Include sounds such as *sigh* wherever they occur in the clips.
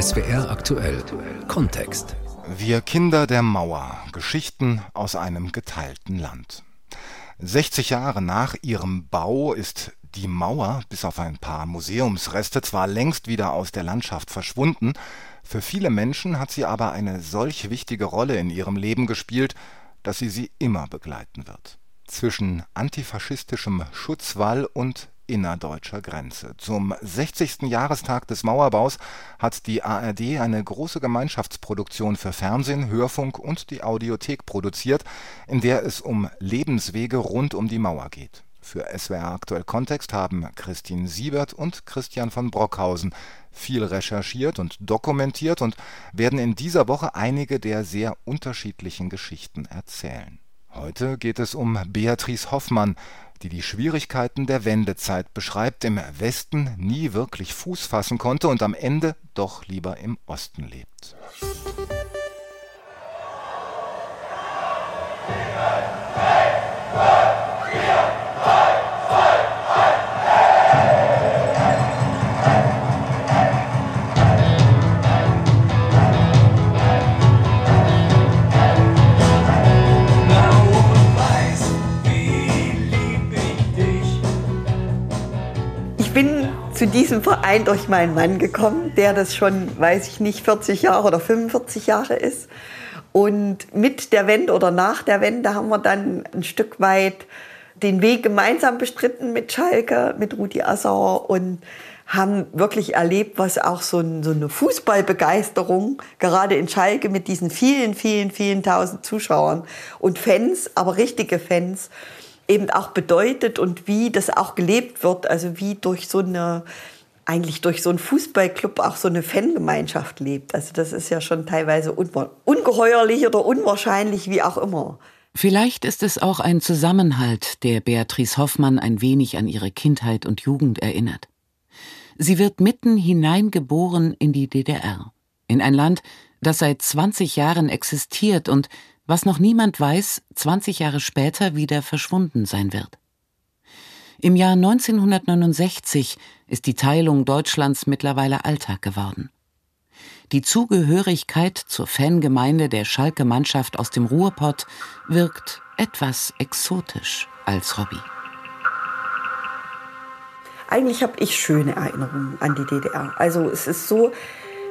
SWR aktuell Kontext. Wir Kinder der Mauer. Geschichten aus einem geteilten Land. 60 Jahre nach ihrem Bau ist die Mauer, bis auf ein paar Museumsreste, zwar längst wieder aus der Landschaft verschwunden, für viele Menschen hat sie aber eine solch wichtige Rolle in ihrem Leben gespielt, dass sie sie immer begleiten wird. Zwischen antifaschistischem Schutzwall und innerdeutscher Grenze. Zum 60. Jahrestag des Mauerbaus hat die ARD eine große Gemeinschaftsproduktion für Fernsehen, Hörfunk und die Audiothek produziert, in der es um Lebenswege rund um die Mauer geht. Für SWR Aktuell Kontext haben Christine Siebert und Christian von Brockhausen viel recherchiert und dokumentiert und werden in dieser Woche einige der sehr unterschiedlichen Geschichten erzählen. Heute geht es um Beatrice Hoffmann, die die Schwierigkeiten der Wendezeit beschreibt, im Westen nie wirklich Fuß fassen konnte und am Ende doch lieber im Osten lebt. Zu diesem Verein durch meinen Mann gekommen, der das schon, weiß ich nicht, 40 Jahre oder 45 Jahre ist. Und mit der Wende oder nach der Wende haben wir dann ein Stück weit den Weg gemeinsam bestritten mit Schalke, mit Rudi Assauer und haben wirklich erlebt, was auch so, ein, so, eine Fußballbegeisterung, gerade in Schalke mit diesen vielen, vielen, vielen tausend Zuschauern und Fans, aber richtige Fans, eben auch bedeutet und wie das auch gelebt wird, also wie durch so eine eigentlich durch so einen Fußballclub auch so eine Fangemeinschaft lebt. Also das ist ja schon teilweise ungeheuerlich oder unwahrscheinlich, wie auch immer. Vielleicht ist es auch ein Zusammenhalt, der Beatrice Hoffmann ein wenig an ihre Kindheit und Jugend erinnert. Sie wird mitten hineingeboren in die DDR, in ein Land, das seit 20 Jahren existiert und was noch niemand weiß, 20 Jahre später wieder verschwunden sein wird. Im Jahr 1969 ist die Teilung Deutschlands mittlerweile Alltag geworden. Die Zugehörigkeit zur Fangemeinde der Schalke-Mannschaft aus dem Ruhrpott wirkt etwas exotisch als Hobby. Eigentlich habe ich schöne Erinnerungen an die DDR. Also es ist so,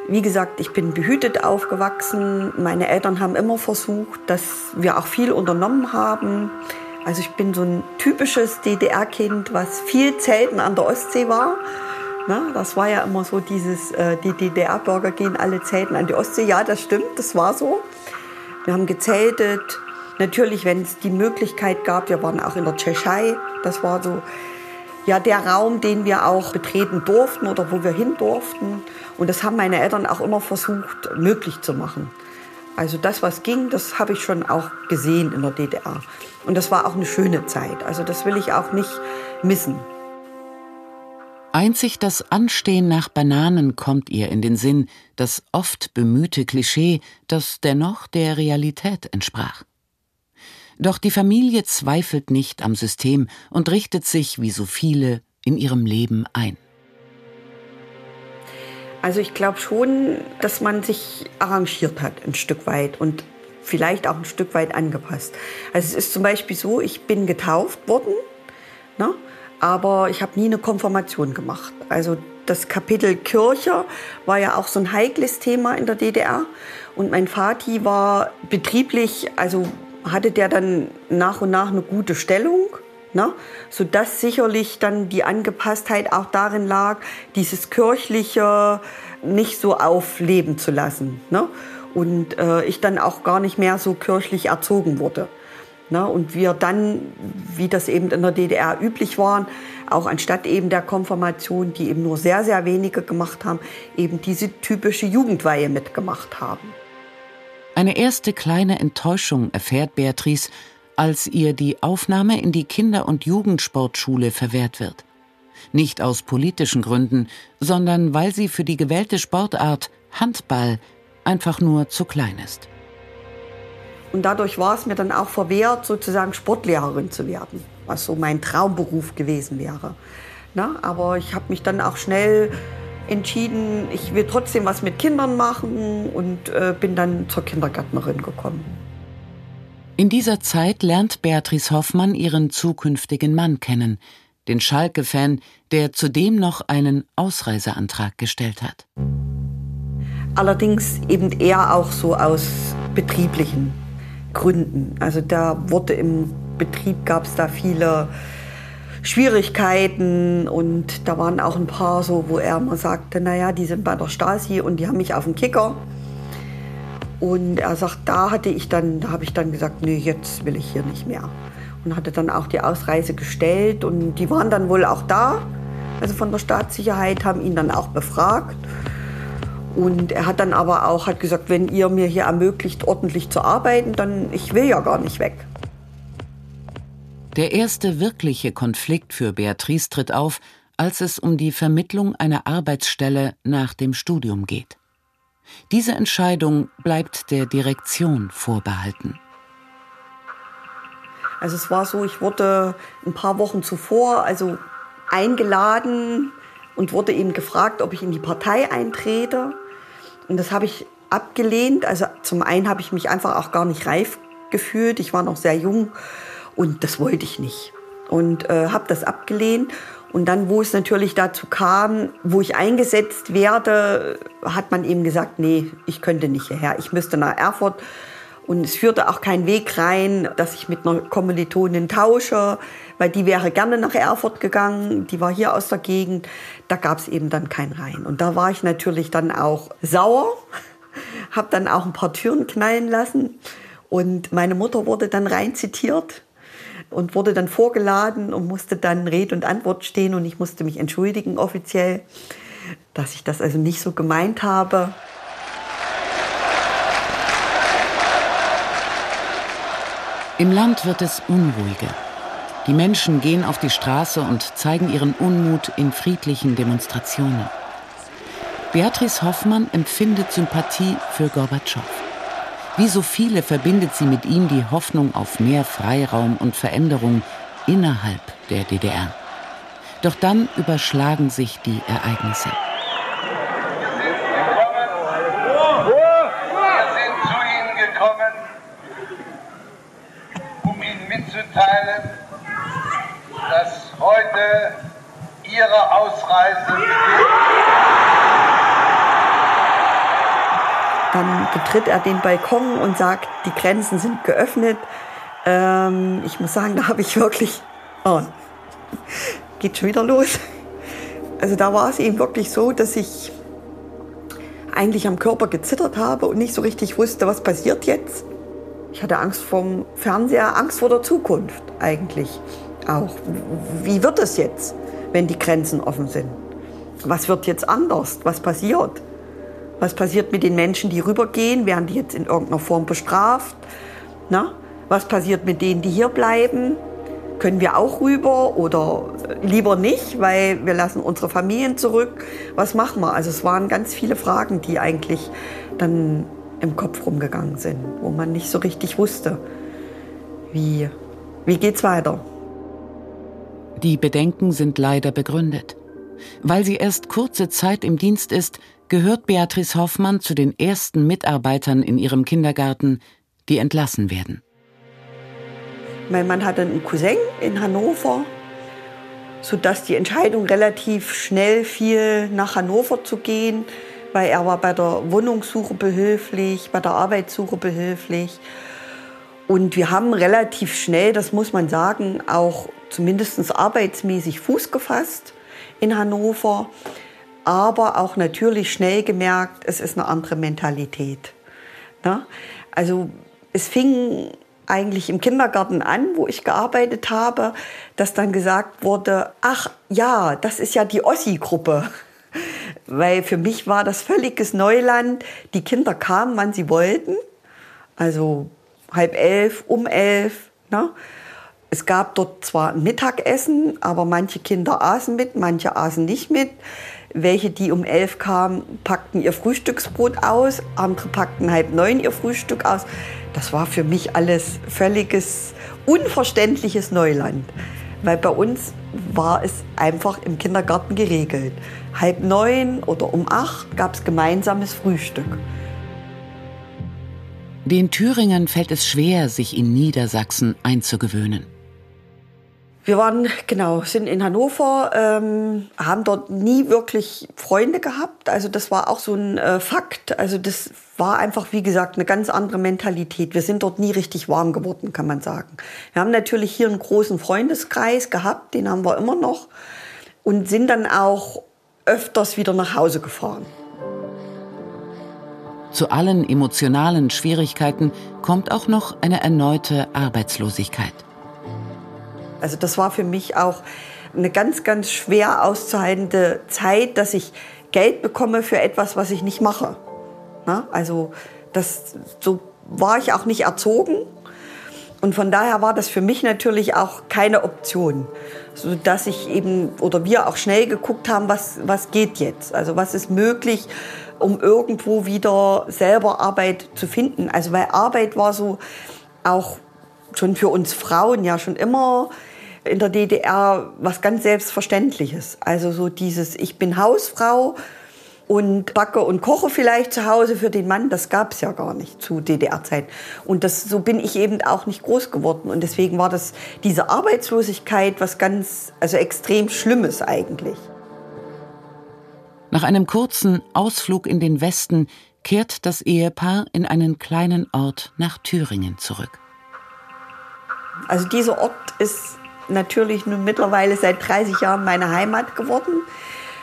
wie gesagt, ich bin behütet aufgewachsen. Meine Eltern haben immer versucht, dass wir auch viel unternommen haben. Also ich bin so ein typisches DDR-Kind, was viel Zelten an der Ostsee war. Na, das war ja immer so dieses, äh, die DDR-Bürger gehen alle Zelten an die Ostsee. Ja, das stimmt, das war so. Wir haben gezeltet. Natürlich, wenn es die Möglichkeit gab, wir waren auch in der Tschechei. Das war so ja der Raum, den wir auch betreten durften oder wo wir hin durften. Und das haben meine Eltern auch immer versucht, möglich zu machen. Also das, was ging, das habe ich schon auch gesehen in der DDR. Und das war auch eine schöne Zeit. Also das will ich auch nicht missen. Einzig das Anstehen nach Bananen kommt ihr in den Sinn, das oft bemühte Klischee, das dennoch der Realität entsprach. Doch die Familie zweifelt nicht am System und richtet sich, wie so viele, in ihrem Leben ein. Also ich glaube schon, dass man sich arrangiert hat ein Stück weit und vielleicht auch ein Stück weit angepasst. Also es ist zum Beispiel so, ich bin getauft worden, ne? aber ich habe nie eine Konfirmation gemacht. Also das Kapitel Kirche war ja auch so ein heikles Thema in der DDR. Und mein Vati war betrieblich, also hatte der dann nach und nach eine gute Stellung, ne? sodass sicherlich dann die Angepasstheit auch darin lag, dieses kirchliche nicht so aufleben zu lassen. Ne? Und äh, ich dann auch gar nicht mehr so kirchlich erzogen wurde. Ne? Und wir dann, wie das eben in der DDR üblich war, auch anstatt eben der Konfirmation, die eben nur sehr, sehr wenige gemacht haben, eben diese typische Jugendweihe mitgemacht haben. Eine erste kleine Enttäuschung erfährt Beatrice, als ihr die Aufnahme in die Kinder- und Jugendsportschule verwehrt wird. Nicht aus politischen Gründen, sondern weil sie für die gewählte Sportart Handball einfach nur zu klein ist. Und dadurch war es mir dann auch verwehrt, sozusagen Sportlehrerin zu werden, was so mein Traumberuf gewesen wäre. Na, aber ich habe mich dann auch schnell entschieden, ich will trotzdem was mit Kindern machen und äh, bin dann zur Kindergärtnerin gekommen. In dieser Zeit lernt Beatrice Hoffmann ihren zukünftigen Mann kennen, den Schalke-Fan, der zudem noch einen Ausreiseantrag gestellt hat. Allerdings eben eher auch so aus betrieblichen Gründen. Also da wurde im Betrieb gab es da viele Schwierigkeiten und da waren auch ein paar so, wo er mal sagte, naja, die sind bei der Stasi und die haben mich auf dem Kicker. Und er sagt, da hatte ich dann, da habe ich dann gesagt, nee, jetzt will ich hier nicht mehr. Und hatte dann auch die Ausreise gestellt und die waren dann wohl auch da, also von der Staatssicherheit, haben ihn dann auch befragt. Und er hat dann aber auch hat gesagt, wenn ihr mir hier ermöglicht, ordentlich zu arbeiten, dann ich will ja gar nicht weg. Der erste wirkliche Konflikt für Beatrice tritt auf, als es um die Vermittlung einer Arbeitsstelle nach dem Studium geht. Diese Entscheidung bleibt der Direktion vorbehalten. Also es war so, ich wurde ein paar Wochen zuvor also eingeladen und wurde eben gefragt, ob ich in die Partei eintrete. Und das habe ich abgelehnt. Also zum einen habe ich mich einfach auch gar nicht reif gefühlt. Ich war noch sehr jung und das wollte ich nicht. Und äh, habe das abgelehnt. Und dann, wo es natürlich dazu kam, wo ich eingesetzt werde, hat man eben gesagt, nee, ich könnte nicht hierher. Ich müsste nach Erfurt. Und es führte auch kein Weg rein, dass ich mit einer Kommilitonin tausche, weil die wäre gerne nach Erfurt gegangen. Die war hier aus der Gegend. Da gab es eben dann kein Rein. Und da war ich natürlich dann auch sauer, *laughs* habe dann auch ein paar Türen knallen lassen. Und meine Mutter wurde dann rein zitiert und wurde dann vorgeladen und musste dann Rede und Antwort stehen und ich musste mich entschuldigen offiziell, dass ich das also nicht so gemeint habe. Im Land wird es unruhiger. Die Menschen gehen auf die Straße und zeigen ihren Unmut in friedlichen Demonstrationen. Beatrice Hoffmann empfindet Sympathie für Gorbatschow. Wie so viele verbindet sie mit ihm die Hoffnung auf mehr Freiraum und Veränderung innerhalb der DDR. Doch dann überschlagen sich die Ereignisse. Mitzuteilen, dass heute Ihre Ausreise beginnt. Dann betritt er den Balkon und sagt, die Grenzen sind geöffnet. Ähm, ich muss sagen, da habe ich wirklich, oh, geht schon wieder los. Also da war es eben wirklich so, dass ich eigentlich am Körper gezittert habe und nicht so richtig wusste, was passiert jetzt. Ich hatte Angst vom Fernseher, Angst vor der Zukunft eigentlich auch. Wie wird es jetzt, wenn die Grenzen offen sind? Was wird jetzt anders? Was passiert? Was passiert mit den Menschen, die rübergehen? Werden die jetzt in irgendeiner Form bestraft? Na? Was passiert mit denen, die hier bleiben? Können wir auch rüber oder lieber nicht, weil wir lassen unsere Familien zurück? Was machen wir? Also es waren ganz viele Fragen, die eigentlich dann im Kopf rumgegangen sind, wo man nicht so richtig wusste, wie, wie geht's weiter. Die Bedenken sind leider begründet. Weil sie erst kurze Zeit im Dienst ist, gehört Beatrice Hoffmann zu den ersten Mitarbeitern in ihrem Kindergarten, die entlassen werden. Mein Mann hatte einen Cousin in Hannover, sodass die Entscheidung relativ schnell fiel, nach Hannover zu gehen, weil er war bei der Wohnungssuche behilflich, bei der Arbeitssuche behilflich. Und wir haben relativ schnell, das muss man sagen, auch zumindest arbeitsmäßig Fuß gefasst in Hannover aber auch natürlich schnell gemerkt, es ist eine andere Mentalität. Ne? Also es fing eigentlich im Kindergarten an, wo ich gearbeitet habe, dass dann gesagt wurde, ach ja, das ist ja die Ossi-Gruppe. *laughs* Weil für mich war das völliges Neuland. Die Kinder kamen, wann sie wollten. Also halb elf, um elf. Ne? Es gab dort zwar Mittagessen, aber manche Kinder aßen mit, manche aßen nicht mit. Welche, die um elf kamen, packten ihr Frühstücksbrot aus, andere packten halb neun ihr Frühstück aus. Das war für mich alles völliges, unverständliches Neuland. Weil bei uns war es einfach im Kindergarten geregelt. Halb neun oder um acht gab es gemeinsames Frühstück. Den Thüringern fällt es schwer, sich in Niedersachsen einzugewöhnen. Wir waren, genau, sind in Hannover, ähm, haben dort nie wirklich Freunde gehabt. Also das war auch so ein äh, Fakt. Also das war einfach, wie gesagt, eine ganz andere Mentalität. Wir sind dort nie richtig warm geworden, kann man sagen. Wir haben natürlich hier einen großen Freundeskreis gehabt, den haben wir immer noch. Und sind dann auch öfters wieder nach Hause gefahren. Zu allen emotionalen Schwierigkeiten kommt auch noch eine erneute Arbeitslosigkeit. Also das war für mich auch eine ganz, ganz schwer auszuhaltende Zeit, dass ich Geld bekomme für etwas, was ich nicht mache. Na, also das, so war ich auch nicht erzogen. Und von daher war das für mich natürlich auch keine Option, so dass ich eben oder wir auch schnell geguckt haben, was was geht jetzt, also was ist möglich, um irgendwo wieder selber Arbeit zu finden. Also weil Arbeit war so auch schon für uns Frauen ja schon immer in der DDR was ganz Selbstverständliches. Also so dieses, ich bin Hausfrau und backe und koche vielleicht zu Hause für den Mann, das gab es ja gar nicht zu DDR-Zeit. Und das, so bin ich eben auch nicht groß geworden. Und deswegen war das diese Arbeitslosigkeit was ganz, also extrem Schlimmes eigentlich. Nach einem kurzen Ausflug in den Westen kehrt das Ehepaar in einen kleinen Ort nach Thüringen zurück. Also dieser Ort ist natürlich nun mittlerweile seit 30 Jahren meine Heimat geworden.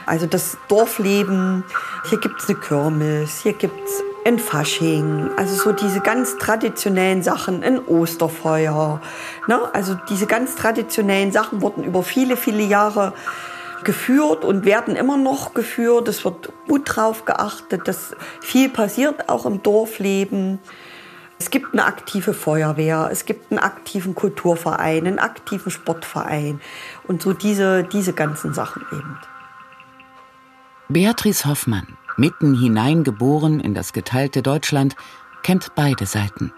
Also das Dorfleben, hier gibt es eine Kirmes, hier gibt es ein Fasching, also so diese ganz traditionellen Sachen, ein Osterfeuer. Ne? Also diese ganz traditionellen Sachen wurden über viele, viele Jahre geführt und werden immer noch geführt. Es wird gut drauf geachtet, dass viel passiert auch im Dorfleben. Es gibt eine aktive Feuerwehr, es gibt einen aktiven Kulturverein, einen aktiven Sportverein und so diese, diese ganzen Sachen eben. Beatrice Hoffmann, mitten hineingeboren in das geteilte Deutschland, kennt beide Seiten.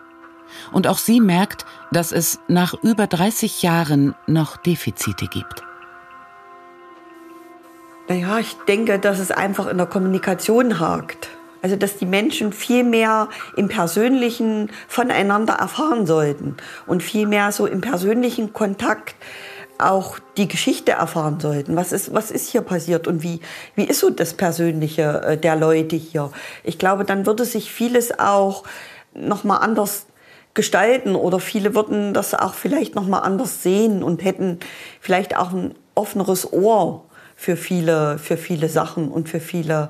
Und auch sie merkt, dass es nach über 30 Jahren noch Defizite gibt. Naja, ich denke, dass es einfach in der Kommunikation hakt. Also, dass die Menschen viel mehr im Persönlichen voneinander erfahren sollten und viel mehr so im persönlichen Kontakt auch die Geschichte erfahren sollten. Was ist, was ist hier passiert und wie, wie ist so das Persönliche äh, der Leute hier? Ich glaube, dann würde sich vieles auch nochmal anders gestalten oder viele würden das auch vielleicht nochmal anders sehen und hätten vielleicht auch ein offeneres Ohr für viele, für viele Sachen und für viele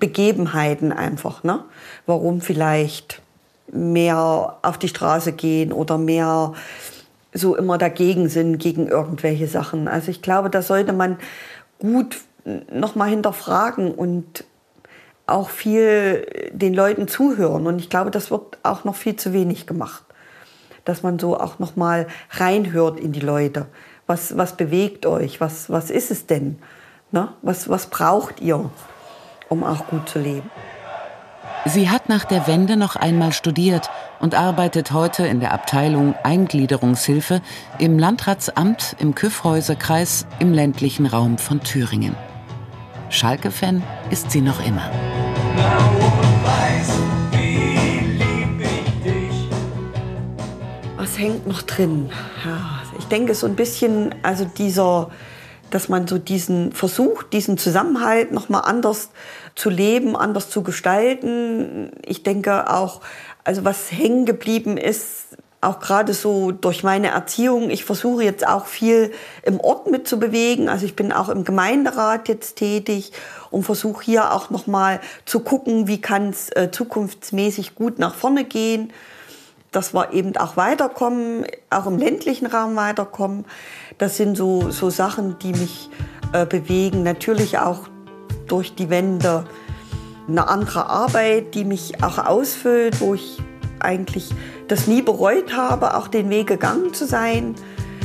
Begebenheiten einfach. Ne? Warum vielleicht mehr auf die Straße gehen oder mehr so immer dagegen sind gegen irgendwelche Sachen. Also ich glaube, da sollte man gut noch mal hinterfragen und auch viel den Leuten zuhören. Und ich glaube, das wird auch noch viel zu wenig gemacht, dass man so auch noch mal reinhört in die Leute. Was, was bewegt euch? Was, was ist es denn? Ne? Was, was braucht ihr, um auch gut zu leben? Sie hat nach der Wende noch einmal studiert und arbeitet heute in der Abteilung Eingliederungshilfe im Landratsamt im Kyffhäuserkreis im ländlichen Raum von Thüringen. Schalke-Fan ist sie noch immer. Was hängt noch drin? Ja, ich denke so ein bisschen, also dieser dass man so diesen Versuch, diesen Zusammenhalt noch mal anders zu leben, anders zu gestalten. Ich denke auch, also was hängen geblieben ist, auch gerade so durch meine Erziehung. Ich versuche jetzt auch viel im Ort mitzubewegen. Also ich bin auch im Gemeinderat jetzt tätig und versuche hier auch noch mal zu gucken, wie kann es äh, zukunftsmäßig gut nach vorne gehen dass wir eben auch weiterkommen, auch im ländlichen Raum weiterkommen. Das sind so, so Sachen, die mich äh, bewegen. Natürlich auch durch die Wende eine andere Arbeit, die mich auch ausfüllt, wo ich eigentlich das nie bereut habe, auch den Weg gegangen zu sein.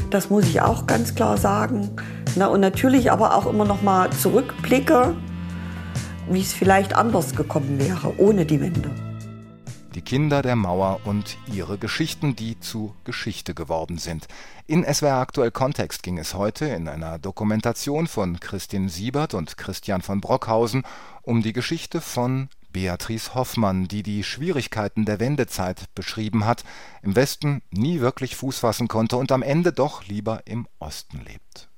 Das muss ich auch ganz klar sagen. Na, und natürlich aber auch immer noch mal zurückblicke, wie es vielleicht anders gekommen wäre ohne die Wende. Kinder der Mauer und ihre Geschichten, die zu Geschichte geworden sind. In SWR aktuell Kontext ging es heute in einer Dokumentation von Christin Siebert und Christian von Brockhausen um die Geschichte von Beatrice Hoffmann, die die Schwierigkeiten der Wendezeit beschrieben hat, im Westen nie wirklich Fuß fassen konnte und am Ende doch lieber im Osten lebt